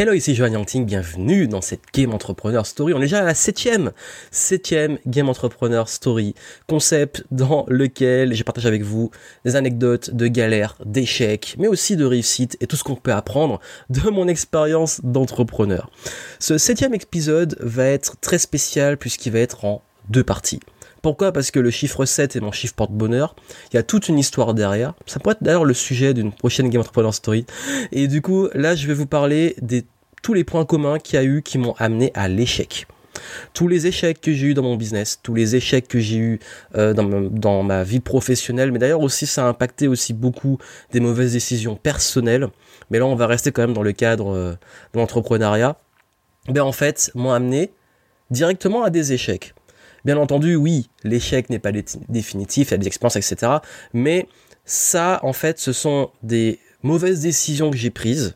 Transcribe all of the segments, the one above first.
Hello, ici Johan Yangting, bienvenue dans cette Game Entrepreneur Story. On est déjà à la septième, septième Game Entrepreneur Story, concept dans lequel je partage avec vous des anecdotes de galères, d'échecs, mais aussi de réussites et tout ce qu'on peut apprendre de mon expérience d'entrepreneur. Ce septième épisode va être très spécial puisqu'il va être en deux parties. Pourquoi? Parce que le chiffre 7 est mon chiffre porte-bonheur. Il y a toute une histoire derrière. Ça pourrait être d'ailleurs le sujet d'une prochaine Game Entrepreneur Story. Et du coup, là, je vais vous parler de tous les points communs qu'il y a eu qui m'ont amené à l'échec. Tous les échecs que j'ai eu dans mon business, tous les échecs que j'ai eu euh, dans, ma, vie professionnelle, mais d'ailleurs aussi ça a impacté aussi beaucoup des mauvaises décisions personnelles. Mais là, on va rester quand même dans le cadre euh, de l'entrepreneuriat. Ben en fait, m'ont amené directement à des échecs. Bien entendu, oui, l'échec n'est pas définitif, il y a des expériences, etc. Mais ça, en fait, ce sont des mauvaises décisions que j'ai prises,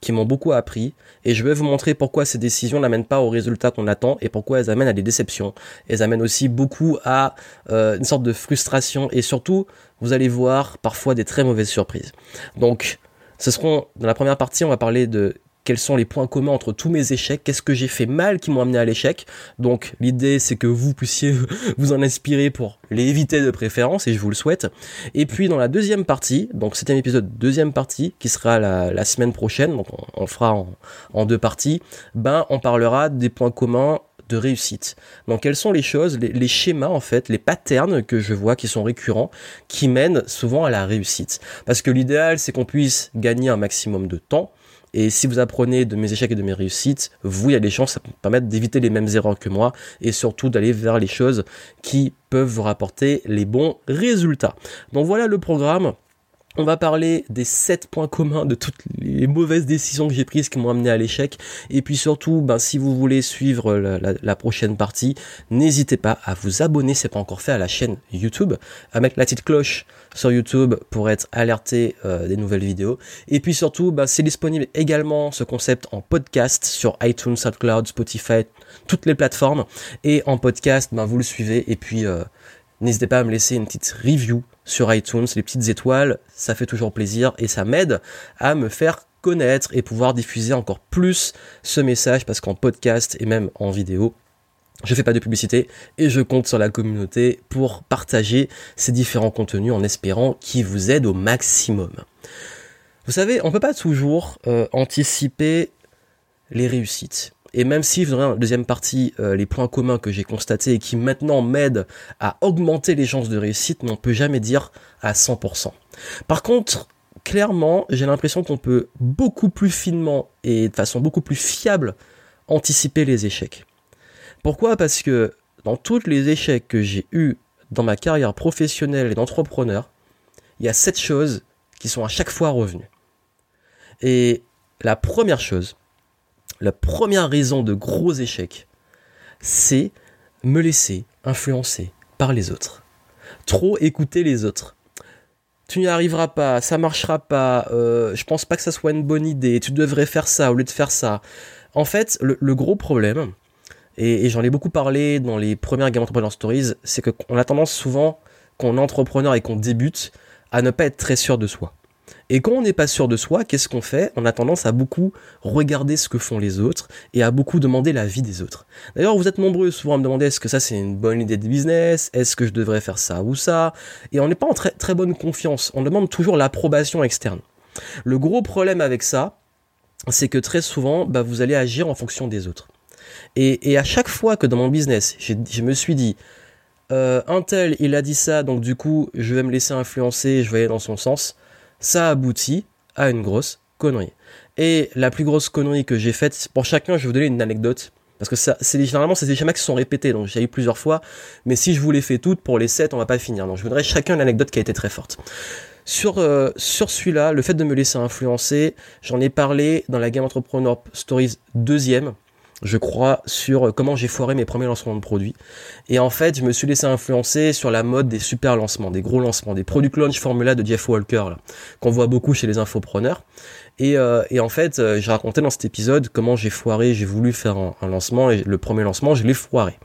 qui m'ont beaucoup appris, et je vais vous montrer pourquoi ces décisions n'amènent pas au résultat qu'on attend, et pourquoi elles amènent à des déceptions. Elles amènent aussi beaucoup à euh, une sorte de frustration, et surtout, vous allez voir parfois des très mauvaises surprises. Donc, ce seront, dans la première partie, on va parler de quels sont les points communs entre tous mes échecs, qu'est-ce que j'ai fait mal qui m'ont amené à l'échec. Donc l'idée c'est que vous puissiez vous en inspirer pour les éviter de préférence et je vous le souhaite. Et puis dans la deuxième partie, donc septième épisode, deuxième partie qui sera la, semaine prochaine, donc on, fera en, deux parties, ben on parlera des points communs de réussite. Donc quelles sont les choses, les, les, schémas en fait, les patterns que je vois qui sont récurrents, qui mènent souvent à la réussite. Parce que l'idéal c'est qu'on puisse gagner un maximum de temps, et si vous apprenez de mes échecs et de mes réussites, vous, il y a des chances, ça peut permettre d'éviter les mêmes erreurs que moi et surtout d'aller vers les choses qui peuvent vous rapporter les bons résultats. Donc voilà le programme. On va parler des 7 points communs de toutes les mauvaises décisions que j'ai prises qui m'ont amené à l'échec. Et puis surtout, ben, si vous voulez suivre la, prochaine partie, n'hésitez pas à vous abonner, c'est pas encore fait, à la chaîne YouTube, à mettre la petite cloche sur YouTube pour être alerté euh, des nouvelles vidéos. Et puis surtout, ben, c'est disponible également ce concept en podcast sur iTunes, SoundCloud, Spotify, toutes les plateformes. Et en podcast, ben, vous le suivez. Et puis, euh, n'hésitez pas à me laisser une petite review sur iTunes, les petites étoiles, ça fait toujours plaisir et ça m'aide à me faire connaître et pouvoir diffuser encore plus ce message parce qu'en podcast et même en vidéo, je fais pas de publicité et je compte sur la communauté pour partager ces différents contenus en espérant qu'ils vous aident au maximum. Vous savez, on peut pas toujours euh, anticiper les réussites. Et même si aurez en deuxième partie euh, les points communs que j'ai constatés et qui maintenant m'aident à augmenter les chances de réussite, mais on peut jamais dire à 100%. Par contre, clairement, j'ai l'impression qu'on peut beaucoup plus finement et de façon beaucoup plus fiable anticiper les échecs. Pourquoi? Parce que dans tous les échecs que j'ai eus dans ma carrière professionnelle et d'entrepreneur, il y a sept choses qui sont à chaque fois revenues. Et la première chose, la première raison de gros échecs, c'est me laisser influencer par les autres. Trop écouter les autres. Tu n'y arriveras pas, ça marchera pas, euh, je pense pas que ça soit une bonne idée, tu devrais faire ça au lieu de faire ça. En fait, le, gros problème, et, j'en ai beaucoup parlé dans les premières Game Entrepreneur Stories, c'est qu'on a tendance souvent, qu'on est entrepreneur et qu'on débute, à ne pas être très sûr de soi. Et quand on n'est pas sûr de soi, qu'est-ce qu'on fait? On a tendance à beaucoup regarder ce que font les autres et à beaucoup demander l'avis des autres. D'ailleurs, vous êtes nombreux souvent à me demander est-ce que ça c'est une bonne idée de business? Est-ce que je devrais faire ça ou ça? Et on n'est pas en très, bonne confiance. On demande toujours l'approbation externe. Le gros problème avec ça, c'est que très souvent, bah, vous allez agir en fonction des autres. Et, à chaque fois que dans mon business, je me suis dit, euh, un tel, il a dit ça, donc du coup, je vais me laisser influencer, je vais aller dans son sens ça aboutit à une grosse connerie. Et la plus grosse connerie que j'ai faite, pour chacun, je vais vous donner une anecdote. Parce que ça, c'est généralement, c'est des schémas qui sont répétés, donc j'ai eu plusieurs fois. Mais si je vous les fais toutes, pour les 7, on va pas finir. Donc je voudrais chacun une anecdote qui a été très forte. Sur, euh, sur celui-là, le fait de me laisser influencer, j'en ai parlé dans la Game Entrepreneur Stories deuxième, je crois, sur comment j'ai foiré mes premiers lancements de produits. Et en fait, je me suis laissé influencer sur la mode des super lancements, des gros lancements, des product launch formula de Jeff Walker, qu'on voit beaucoup chez les infopreneurs. Et, euh, et en fait, euh, j'ai raconté dans cet épisode comment j'ai foiré, j'ai voulu faire un, un, lancement, et le premier lancement, je l'ai foiré.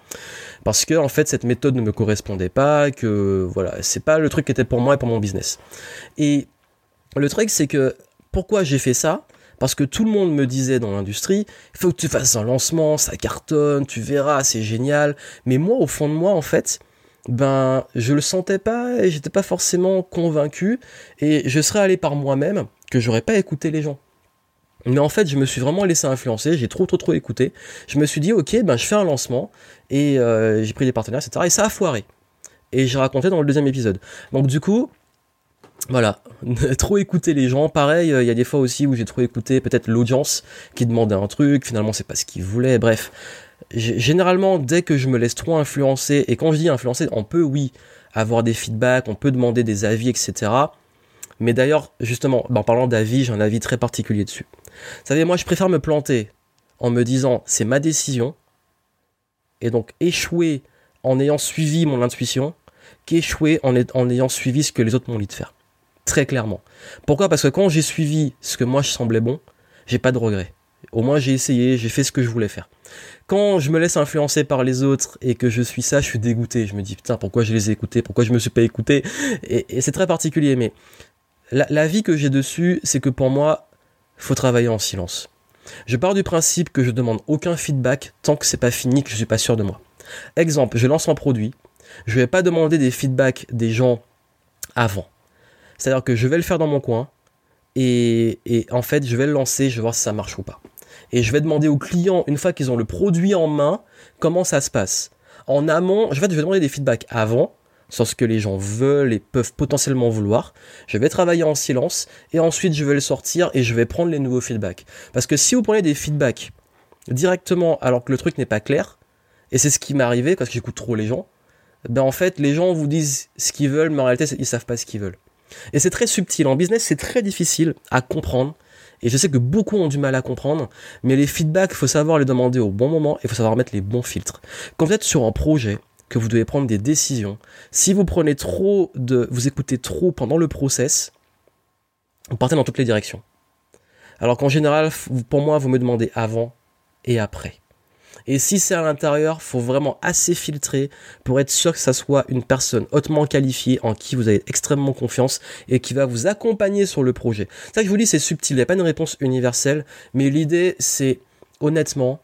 Parce que, en fait, cette méthode ne me correspondait pas, que, voilà, c'est pas le truc qui était pour moi et pour mon business. Et le truc, c'est que, pourquoi j'ai fait ça? Parce que tout le monde me disait dans l'industrie, il faut que tu fasses un lancement, ça cartonne, tu verras, c'est génial. Mais moi, au fond de moi, en fait, ben, je le sentais pas et j'étais pas forcément convaincu et je serais allé par moi-même que j'aurais pas écouté les gens. Mais en fait, je me suis vraiment laissé influencer, j'ai trop trop trop écouté. Je me suis dit, ok, ben je fais un lancement et euh, j'ai pris des partenaires, etc. Et ça a foiré. Et j'ai raconté dans le deuxième épisode. Donc du coup, voilà, trop écouter les gens. Pareil, euh, il y a des fois aussi où j'ai trop écouté peut-être l'audience qui demandait un truc, finalement c'est pas ce qu'ils voulaient. Bref, généralement dès que je me laisse trop influencer, et quand je dis influencer, on peut oui avoir des feedbacks, on peut demander des avis, etc. Mais d'ailleurs, justement, en parlant d'avis, j'ai un avis très particulier dessus. Vous savez, moi je préfère me planter en me disant c'est ma décision, et donc échouer en ayant suivi mon intuition, qu'échouer en, en ayant suivi ce que les autres m'ont dit de faire. Très clairement. Pourquoi? Parce que quand j'ai suivi ce que moi je semblais bon, j'ai pas de regrets. Au moins j'ai essayé, j'ai fait ce que je voulais faire. Quand je me laisse influencer par les autres et que je suis ça, je suis dégoûté. Je me dis putain pourquoi je les ai écoutés, pourquoi je me suis pas écouté? Et, c'est très particulier. Mais la, vie que j'ai dessus, c'est que pour moi, faut travailler en silence. Je pars du principe que je demande aucun feedback tant que c'est pas fini, que je suis pas sûr de moi. Exemple, je lance un produit, je vais pas demander des feedbacks des gens avant. C'est-à-dire que je vais le faire dans mon coin et, en fait, je vais le lancer, je vais voir si ça marche ou pas. Et je vais demander aux clients, une fois qu'ils ont le produit en main, comment ça se passe. En amont, je vais demander des feedbacks avant, sur ce que les gens veulent et peuvent potentiellement vouloir. Je vais travailler en silence et ensuite je vais le sortir et je vais prendre les nouveaux feedbacks. Parce que si vous prenez des feedbacks directement alors que le truc n'est pas clair, et c'est ce qui m'est arrivé parce que j'écoute trop les gens, ben en fait les gens vous disent ce qu'ils veulent mais en réalité ils savent pas ce qu'ils veulent. Et c'est très subtil. En business, c'est très difficile à comprendre. Et je sais que beaucoup ont du mal à comprendre, mais les feedbacks, il faut savoir les demander au bon moment et il faut savoir mettre les bons filtres. Quand vous êtes sur un projet, que vous devez prendre des décisions, si vous prenez trop de, vous écoutez trop pendant le process, vous partez dans toutes les directions. Alors qu'en général, pour moi, vous me demandez avant et après. Et si c'est à l'intérieur, faut vraiment assez filtrer pour être sûr que ça soit une personne hautement qualifiée en qui vous avez extrêmement confiance et qui va vous accompagner sur le projet. Ça que je vous dis, c'est subtil, il n'y a pas une réponse universelle, mais l'idée c'est honnêtement,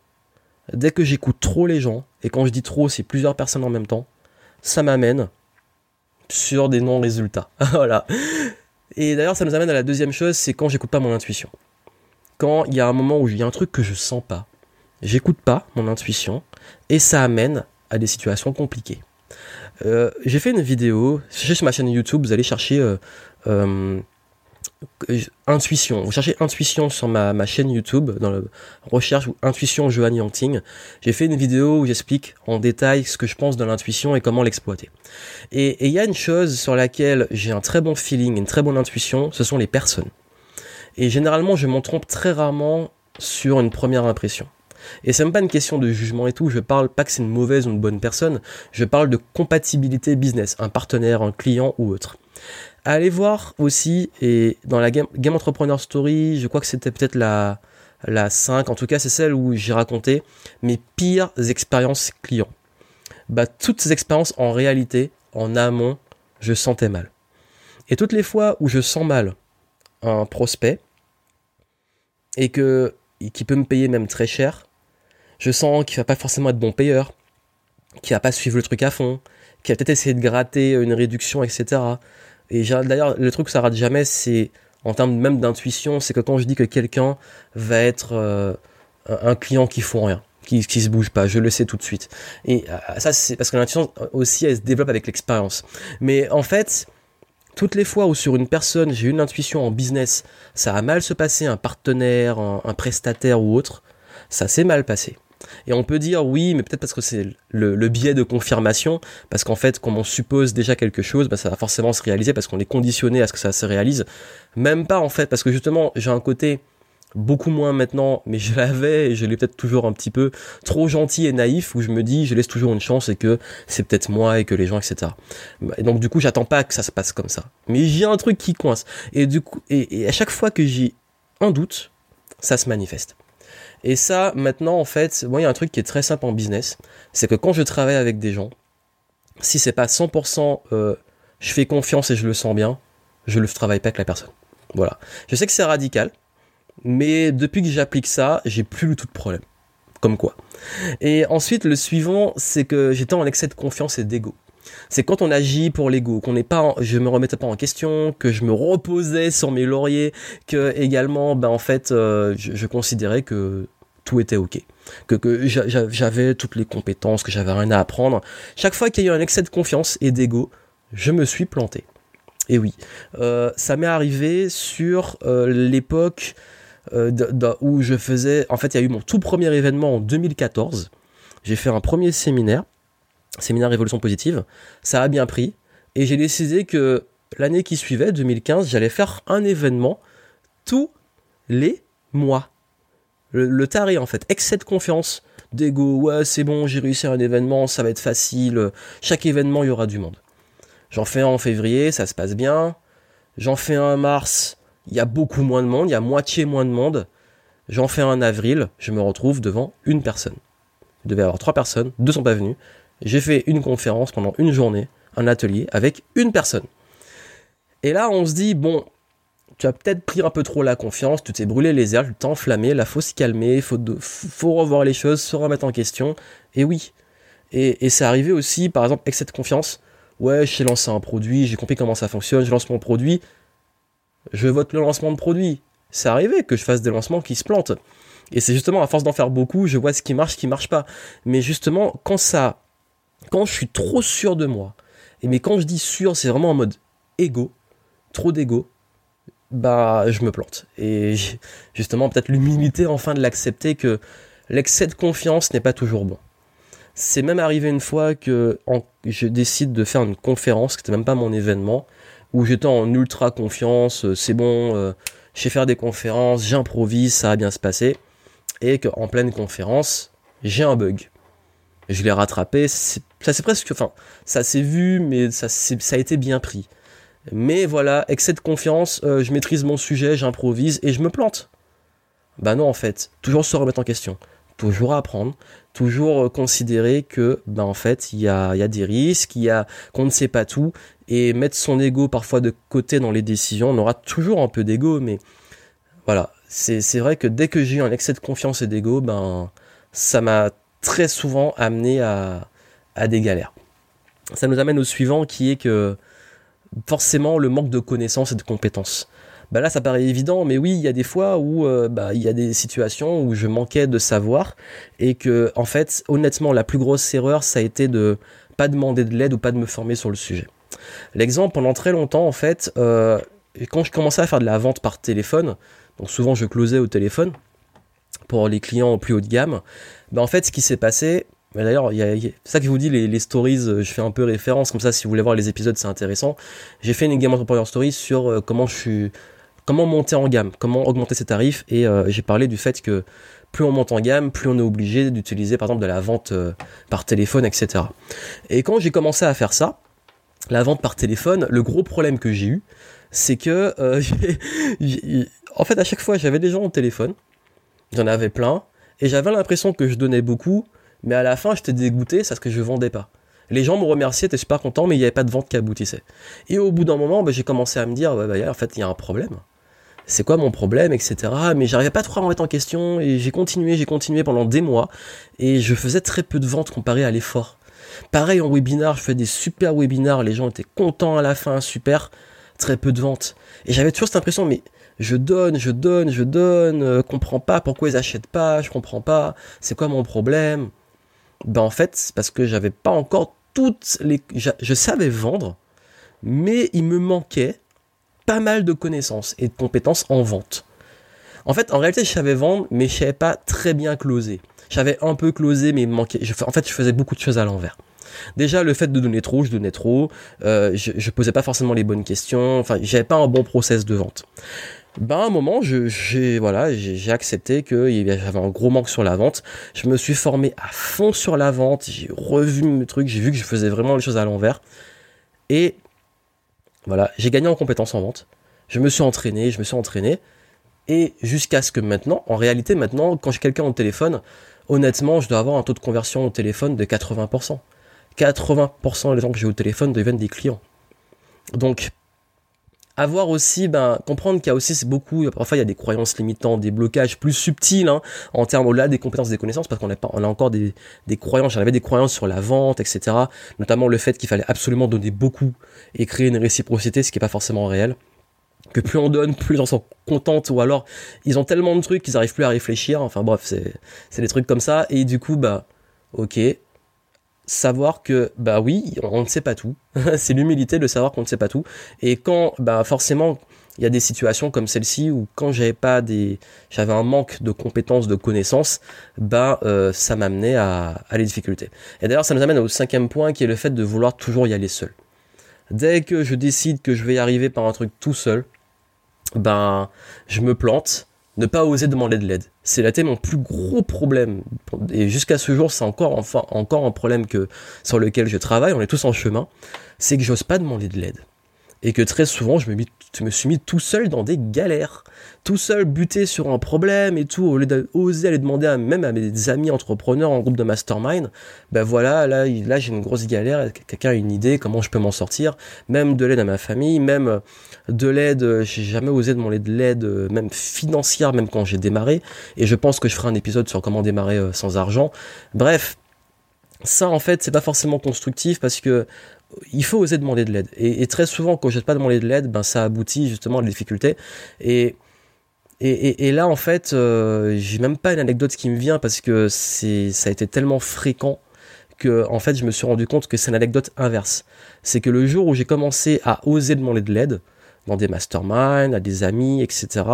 dès que j'écoute trop les gens, et quand je dis trop, c'est plusieurs personnes en même temps, ça m'amène sur des non-résultats. voilà. Et d'ailleurs, ça nous amène à la deuxième chose, c'est quand j'écoute pas mon intuition. Quand il y a un moment où il y a un truc que je sens pas, j'écoute pas mon intuition et ça amène à des situations compliquées. Euh, j'ai fait une vidéo, cherchez sur ma chaîne YouTube, vous allez chercher euh, euh, intuition. Vous cherchez intuition sur ma, ma, chaîne YouTube, dans la recherche intuition Johan Yangting. J'ai fait une vidéo où j'explique en détail ce que je pense de l'intuition et comment l'exploiter. Et il y a une chose sur laquelle j'ai un très bon feeling, une très bonne intuition, ce sont les personnes. Et généralement, je m'en trompe très rarement sur une première impression. Et c'est même pas une question de jugement et tout, je parle pas que c'est une mauvaise ou une bonne personne, je parle de compatibilité business, un partenaire, un client ou autre. Allez voir aussi, et dans la Game, Entrepreneur Story, je crois que c'était peut-être la, la 5, en tout cas c'est celle où j'ai raconté mes pires expériences clients. Bah, toutes ces expériences en réalité, en amont, je sentais mal. Et toutes les fois où je sens mal un prospect, et que qui peut me payer même très cher, je sens qu'il va pas forcément être bon payeur, qu'il va pas suivre le truc à fond, qu'il va peut-être essayer de gratter une réduction, etc. Et d'ailleurs, le truc que ça rate jamais, c'est en termes même d'intuition, c'est que quand je dis que quelqu'un va être euh, un client qui font rien, qui, qui se bouge pas, je le sais tout de suite. Et euh, ça, c'est parce que l'intuition aussi, elle se développe avec l'expérience. Mais en fait, toutes les fois où sur une personne j'ai une intuition en business, ça a mal se passé, un partenaire, un prestataire ou autre, ça s'est mal passé. Et on peut dire oui, mais peut-être parce que c'est le, biais de confirmation, parce qu'en fait, comme on suppose déjà quelque chose, bah, ça va forcément se réaliser parce qu'on est conditionné à ce que ça se réalise. Même pas en fait, parce que justement, j'ai un côté beaucoup moins maintenant, mais je l'avais et je l'ai peut-être toujours un petit peu trop gentil et naïf où je me dis je laisse toujours une chance et que c'est peut-être moi et que les gens etc. Et donc du coup j'attends pas que ça se passe comme ça. Mais j'ai un truc qui coince et du coup et à chaque fois que j'ai un doute, ça se manifeste. Et ça, maintenant, en fait, moi, il y a un truc qui est très simple en business, c'est que quand je travaille avec des gens, si c'est pas 100% euh, je fais confiance et je le sens bien, je ne travaille pas avec la personne. Voilà. Je sais que c'est radical, Mais depuis que j'applique ça, j'ai plus du tout de problème. Comme quoi. Et ensuite, le suivant, c'est que j'étais en excès de confiance et d'ego. C'est quand on agit pour l'ego, qu'on n'est pas, je me remettais pas en question, que je me reposais sur mes lauriers, que également, ben en fait, euh, je, considérais que tout était ok, que, j'avais toutes les compétences, que j'avais rien à apprendre. Chaque fois qu'il y a eu un excès de confiance et d'ego, je me suis planté. Et oui, euh, ça m'est arrivé sur euh, l'époque où je faisais, en fait, il y a eu mon tout premier événement en 2014. J'ai fait un premier séminaire séminaire Révolution Positive. Ça a bien pris. Et j'ai décidé que l'année qui suivait, 2015, j'allais faire un événement tous les mois. Le, taré, en fait. Excès de confiance, d'ego. Ouais, c'est bon, j'ai réussi un événement, ça va être facile. Chaque événement, il y aura du monde. J'en fais un en février, ça se passe bien. J'en fais un en mars, il y a beaucoup moins de monde, il y a moitié moins de monde. J'en fais un en avril, je me retrouve devant une personne. Il devait y avoir trois personnes, deux sont pas venus j'ai fait une conférence pendant une journée, un atelier avec une personne. Et là, on se dit, bon, tu as peut-être pris un peu trop la confiance, tu t'es brûlé les ailes, tu t'es enflammé, là, faut se calmer, faut, faut revoir les choses, se remettre en question. Et oui. Et, et c'est arrivé aussi, par exemple, avec cette confiance. Ouais, j'ai lancé un produit, j'ai compris comment ça fonctionne, je lance mon produit. Je vote le lancement de produit. C'est arrivé que je fasse des lancements qui se plantent. Et c'est justement à force d'en faire beaucoup, je vois ce qui marche, ce qui marche pas. Mais justement, quand ça quand je suis trop sûr de moi, et mais quand je dis sûr, c'est vraiment en mode ego, trop d'ego, bah je me plante. Et justement, peut-être l'humilité enfin de l'accepter que l'excès de confiance n'est pas toujours bon. C'est même arrivé une fois que je décide de faire une conférence, qui n'était même pas mon événement, où j'étais en ultra confiance, euh, c'est bon, euh, je sais faire des conférences, j'improvise, ça va bien se passer, et qu'en pleine conférence, j'ai un bug je l'ai rattrapé. Ça c'est presque, enfin, ça s'est vu, mais ça, ça a été bien pris. Mais voilà, excès de confiance, euh, je maîtrise mon sujet, j'improvise et je me plante. Bah non, en fait, toujours se remettre en question, toujours apprendre, toujours euh, considérer que, bah en fait, il y a, y a, des risques, y a qu'on ne sait pas tout et mettre son ego parfois de côté dans les décisions. On aura toujours un peu d'ego, mais voilà, c'est vrai que dès que j'ai eu un excès de confiance et d'ego, ben ça m'a très souvent amené à, des galères. Ça nous amène au suivant qui est que forcément le manque de connaissances et de compétences. Bah là ça paraît évident, mais oui, il y a des fois où euh, bah, il y a des situations où je manquais de savoir et que en fait, honnêtement, la plus grosse erreur, ça a été de pas demander de l'aide ou pas de me former sur le sujet. L'exemple, pendant très longtemps, en fait, euh, quand je commençais à faire de la vente par téléphone, donc souvent je closais au téléphone pour les clients au plus haut de gamme, bah, en fait, ce qui s'est passé, bah, D'ailleurs, c'est ça que je vous dis, les, stories, euh, je fais un peu référence, comme ça, si vous voulez voir les épisodes, c'est intéressant. J'ai fait une Game Entrepreneur Story sur euh, comment je suis, comment monter en gamme, comment augmenter ses tarifs, et euh, j'ai parlé du fait que plus on monte en gamme, plus on est obligé d'utiliser, par exemple, de la vente par téléphone, etc. Et quand j'ai commencé à faire ça, la vente par téléphone, le gros problème que j'ai eu, c'est que, en fait, à chaque fois, j'avais des gens au téléphone, j'en avais plein, et j'avais l'impression que je donnais beaucoup, mais à la fin, j'étais dégoûté, c'est parce que je vendais pas. Les gens me remerciaient, étaient super contents, mais il n'y avait pas de vente qui aboutissait. Et au bout d'un moment, bah, j'ai commencé à me dire, bah, en fait, il y a un problème. C'est quoi mon problème, etc. Mais j'arrivais pas trop à remettre en question, et j'ai continué, j'ai continué pendant des mois, et je faisais très peu de ventes comparé à l'effort. Pareil en webinar, je fais des super webinars, les gens étaient contents à la fin, super, très peu de ventes. Et j'avais toujours cette impression, mais je donne, je donne, je donne, euh, comprends pas pourquoi ils achètent pas, je comprends pas, c'est quoi mon problème? Ben en fait, c'est parce que j'avais pas encore toutes les je, savais vendre, mais il me manquait pas mal de connaissances et de compétences en vente. En fait, en réalité, je savais vendre, mais je savais pas très bien closer. J'avais un peu closé, mais manquait. en fait, je faisais beaucoup de choses à l'envers. Déjà, le fait de donner trop, je donnais trop. Euh, je, je posais pas forcément les bonnes questions. Enfin, j'avais pas un bon process de vente ben à un moment j'ai voilà j'ai accepté que j'avais un gros manque sur la vente. Je me suis formé à fond sur la vente. J'ai revu mes trucs. J'ai vu que je faisais vraiment les choses à l'envers. Et voilà j'ai gagné en compétences en vente. Je me suis entraîné je me suis entraîné. Et jusqu'à ce que maintenant en réalité maintenant quand j'ai quelqu'un au téléphone honnêtement je dois avoir un taux de conversion au téléphone de 80% 80% des gens que j'ai au téléphone deviennent des clients. Donc avoir aussi, ben, comprendre qu'il y a aussi c'est beaucoup, parfois il y a des croyances limitantes, des blocages plus subtils hein, en termes au-delà des compétences, des connaissances, parce qu'on a, on a encore des, des croyances, j'en avais des croyances sur la vente, etc. Notamment le fait qu'il fallait absolument donner beaucoup et créer une réciprocité, ce qui n'est pas forcément réel. Que plus on donne, plus les gens sont ou alors ils ont tellement de trucs qu'ils n'arrivent plus à réfléchir. Enfin bref, c'est, c'est des trucs comme ça. Et du coup, bah, ok, savoir que bah oui, on ne sait pas tout. c'est l'humilité de savoir qu'on ne sait pas tout. Et quand bah forcément il y a des situations comme celle-ci où quand j'avais pas des j'avais un manque de compétences, de connaissances, bah euh, ça m'amenait à, à les difficultés. Et d'ailleurs ça nous amène au cinquième point qui est le fait de vouloir toujours y aller seul. Dès que je décide que je vais y arriver par un truc tout seul, ben je me plante ne pas oser demander de l'aide. C'est là mon plus gros problème. Et jusqu'à ce jour, c'est encore, enfin, encore un problème que, sur lequel je travaille, on est tous en chemin. C'est que j'ose pas demander de l'aide. Et que très souvent, je me, suis mis tout seul dans des galères tout seul buté sur un problème et tout, au lieu d'oser aller demander même à mes amis entrepreneurs en groupe de mastermind, ben voilà, là, là j'ai une grosse galère, quelqu'un a une idée, comment je peux m'en sortir, même de l'aide à ma famille, même euh, de l'aide, euh, j'ai jamais osé demander de l'aide, euh, même financière, même quand j'ai démarré, et je pense que je ferai un épisode sur comment démarrer sans argent. Bref, ça en fait c'est pas forcément constructif parce que il faut oser demander de l'aide et, très souvent quand je pas demander de l'aide ben ça aboutit justement à des difficultés et et, là, en fait, euh, j'ai même pas une anecdote qui me vient parce que c'est, ça a été tellement fréquent que, en fait, je me suis rendu compte que c'est une anecdote inverse. C'est que le jour où j'ai commencé à oser demander de l'aide, dans des masterminds, à des amis, etc.,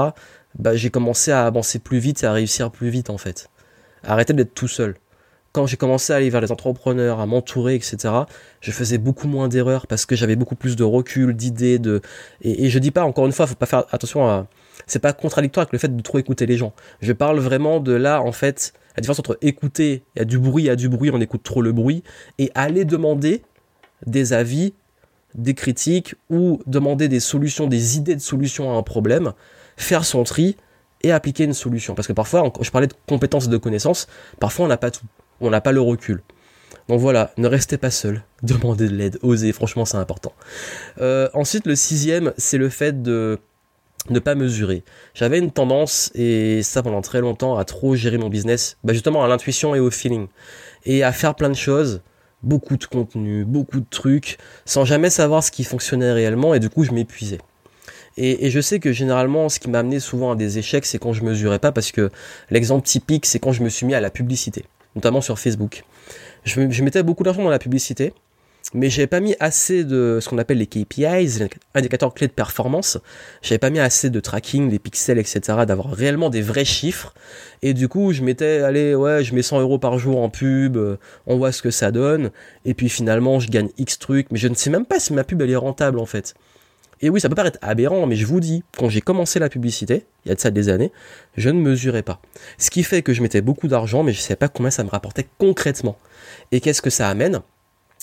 bah, j'ai commencé à avancer plus vite et à réussir plus vite, en fait. Arrêter d'être tout seul. Quand j'ai commencé à aller vers les entrepreneurs, à m'entourer, etc., je faisais beaucoup moins d'erreurs parce que j'avais beaucoup plus de recul, d'idées, de, et, et je dis pas, encore une fois, faut pas faire attention à, c'est pas contradictoire avec le fait de trop écouter les gens. Je parle vraiment de là, en fait, la différence entre écouter, il y a du bruit, il y a du bruit, on écoute trop le bruit, et aller demander des avis, des critiques, ou demander des solutions, des idées de solutions à un problème, faire son tri, et appliquer une solution. Parce que parfois, je parlais de compétences et de connaissances, parfois on n'a pas tout, on n'a pas le recul. Donc voilà, ne restez pas seul, demandez de l'aide, osez, franchement c'est important. Euh, ensuite, le sixième, c'est le fait de ne pas mesurer. J'avais une tendance, et ça pendant très longtemps, à trop gérer mon business, bah justement à l'intuition et au feeling. Et à faire plein de choses, beaucoup de contenu, beaucoup de trucs, sans jamais savoir ce qui fonctionnait réellement, et du coup je m'épuisais. Et, je sais que généralement, ce qui m'a amené souvent à des échecs, c'est quand je mesurais pas, parce que l'exemple typique, c'est quand je me suis mis à la publicité, notamment sur Facebook. Je, mettais beaucoup d'argent dans la publicité, mais j'avais pas mis assez de ce qu'on appelle les KPIs, les indicateurs clés de performance. J'avais pas mis assez de tracking, des pixels, etc., d'avoir réellement des vrais chiffres. Et du coup, je m'étais, allez, ouais, je mets 100 euros par jour en pub, euh, on voit ce que ça donne. Et puis finalement, je gagne X trucs, mais je ne sais même pas si ma pub elle est rentable en fait. Et oui, ça peut paraître aberrant, mais je vous dis, quand j'ai commencé la publicité, il y a de ça des années, je ne mesurais pas. Ce qui fait que je mettais beaucoup d'argent, mais je ne savais pas combien ça me rapportait concrètement. Et qu'est-ce que ça amène?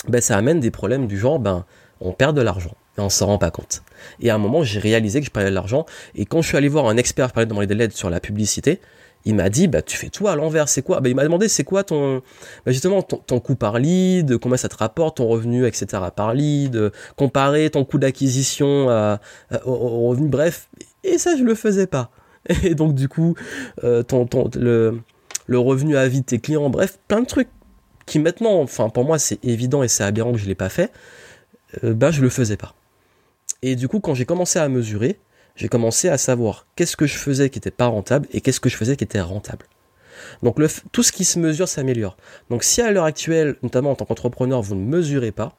Ben, ça amène des problèmes du genre, ben, on perd de l'argent et on s'en rend pas compte. Et à un moment, j'ai réalisé que je perdais de l'argent. Et quand je suis allé voir un expert parler de l'aide sur la publicité, il m'a dit, bah, tu fais tout à l'envers, c'est quoi? Bah, Il m'a demandé, c'est quoi ton, bah, justement, ton, coût par lead, combien ça te rapporte, ton revenu, etc. par lead, comparer ton coût d'acquisition au, revenu, bref. Et ça, je le faisais pas. Et donc, du coup, euh, ton, ton, le, le revenu à vie de tes clients, bref, plein de trucs qui maintenant, enfin pour moi c'est évident et c'est aberrant que je l'ai pas fait, euh, ben je le faisais pas. Et du coup quand j'ai commencé à mesurer, j'ai commencé à savoir qu'est-ce que je faisais qui était pas rentable et qu'est-ce que je faisais qui était rentable. Donc le, tout ce qui se mesure s'améliore. Donc si à l'heure actuelle, notamment en tant qu'entrepreneur, vous ne mesurez pas,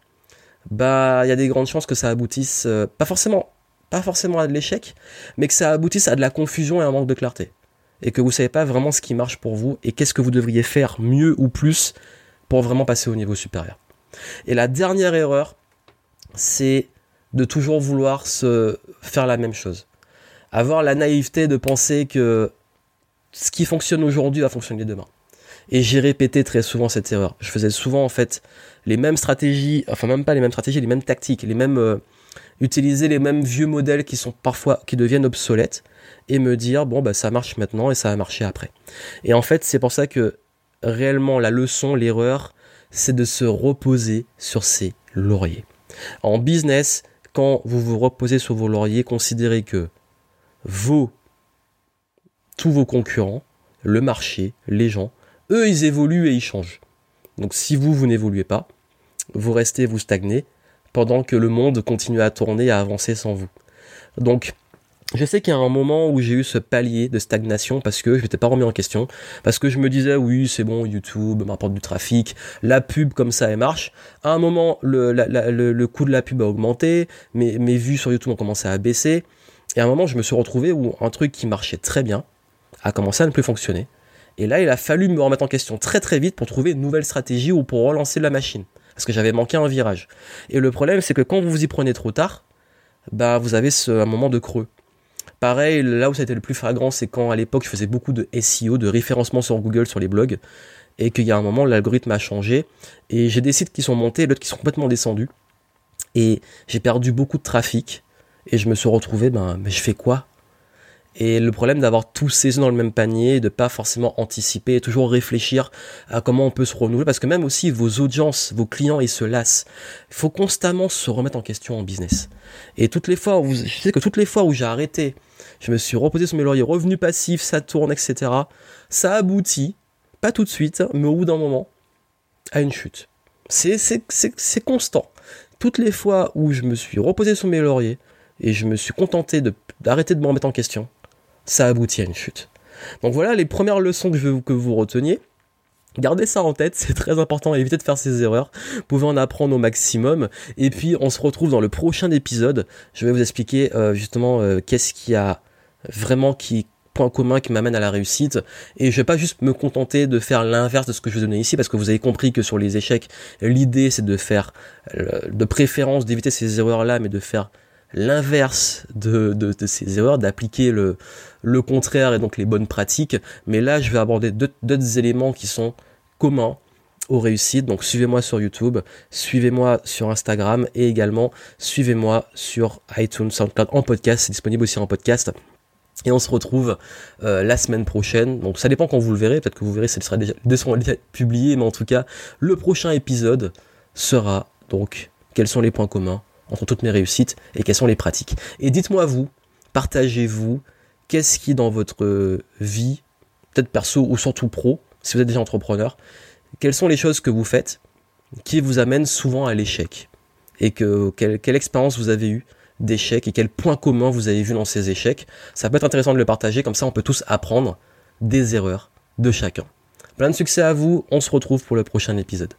bah il y a des grandes chances que ça aboutisse euh, pas forcément pas forcément à de l'échec, mais que ça aboutisse à de la confusion et un manque de clarté. Et que vous savez pas vraiment ce qui marche pour vous et qu'est-ce que vous devriez faire mieux ou plus pour vraiment passer au niveau supérieur. Et la dernière erreur, c'est de toujours vouloir se faire la même chose. Avoir la naïveté de penser que ce qui fonctionne aujourd'hui va fonctionner demain. Et j'ai répété très souvent cette erreur. Je faisais souvent en fait les mêmes stratégies, enfin même pas les mêmes stratégies, les mêmes tactiques, les mêmes euh, utiliser les mêmes vieux modèles qui sont parfois qui deviennent obsolètes et me dire bon bah ça marche maintenant et ça va marcher après. Et en fait c'est pour ça que réellement la leçon, l'erreur, c'est de se reposer sur ses lauriers. En business, quand vous vous reposez sur vos lauriers, considérez que vos, tous vos concurrents, le marché, les gens, eux, ils évoluent et ils changent. Donc si vous, vous n'évoluez pas, vous restez, vous stagnez, pendant que le monde continue à tourner, à avancer sans vous. Donc, je sais qu'il y a un moment où j'ai eu ce palier de stagnation parce que je m'étais pas remis en question, parce que je me disais oui c'est bon YouTube m'apporte du trafic, la pub comme ça elle marche. À un moment le, le, coût de la pub a augmenté, mes, mes vues sur YouTube ont commencé à baisser, et à un moment je me suis retrouvé où un truc qui marchait très bien a commencé à ne plus fonctionner. Et là il a fallu me remettre en question très très vite pour trouver une nouvelle stratégie ou pour relancer la machine, parce que j'avais manqué un virage. Et le problème c'est que quand vous vous y prenez trop tard, bah vous avez ce, un moment de creux Pareil, là où ça a été le plus flagrant, c'est quand à l'époque je faisais beaucoup de SEO, de référencement sur Google, sur les blogs, et qu'il y a un moment, l'algorithme a changé, et j'ai des sites qui sont montés, d'autres qui sont complètement descendus, et j'ai perdu beaucoup de trafic, et je me suis retrouvé, ben, mais je fais quoi? Et le problème d'avoir tous ces œufs dans le même panier, de pas forcément anticiper et toujours réfléchir à comment on peut se renouveler, parce que même aussi vos audiences, vos clients, ils se lassent. Il faut constamment se remettre en question en business. Et toutes les fois où, je sais que toutes les fois où j'ai arrêté, je me suis reposé sur mes lauriers, revenu passif, ça tourne, etc. Ça aboutit, pas tout de suite, mais au bout d'un moment, à une chute. C'est constant. Toutes les fois où je me suis reposé sur mes lauriers et je me suis contenté d'arrêter de me remettre en question, ça aboutit à une chute. Donc voilà les premières leçons que je veux que vous reteniez. Gardez ça en tête, c'est très important, évitez de faire ces erreurs. Vous pouvez en apprendre au maximum. Et puis on se retrouve dans le prochain épisode. Je vais vous expliquer euh, justement euh, qu'est-ce qui a vraiment qui point commun qui m'amène à la réussite. Et je vais pas juste me contenter de faire l'inverse de ce que je vais donner ici, parce que vous avez compris que sur les échecs, l'idée c'est de faire, de préférence d'éviter ces erreurs-là, mais de faire l'inverse de, ces erreurs, d'appliquer le, contraire et donc les bonnes pratiques. Mais là, je vais aborder d'autres éléments qui sont communs aux réussites. Donc suivez-moi sur YouTube, suivez-moi sur Instagram et également suivez-moi sur iTunes, SoundCloud en podcast. C'est disponible aussi en podcast. Et on se retrouve euh, la semaine prochaine. Donc ça dépend quand vous le verrez. Peut-être que vous verrez, ce sera déjà, publiés. Mais en tout cas, le prochain épisode sera donc quels sont les points communs entre toutes mes réussites et quelles sont les pratiques. Et dites-moi vous, partagez-vous, qu'est-ce qui dans votre vie, peut-être perso ou surtout pro, si vous êtes déjà entrepreneur, quelles sont les choses que vous faites qui vous amènent souvent à l'échec et que quelle, quelle expérience vous avez eue d'échec et quel point commun vous avez vu dans ces échecs? Ça peut être intéressant de le partager, comme ça on peut tous apprendre des erreurs de chacun. Plein de succès à vous, on se retrouve pour le prochain épisode.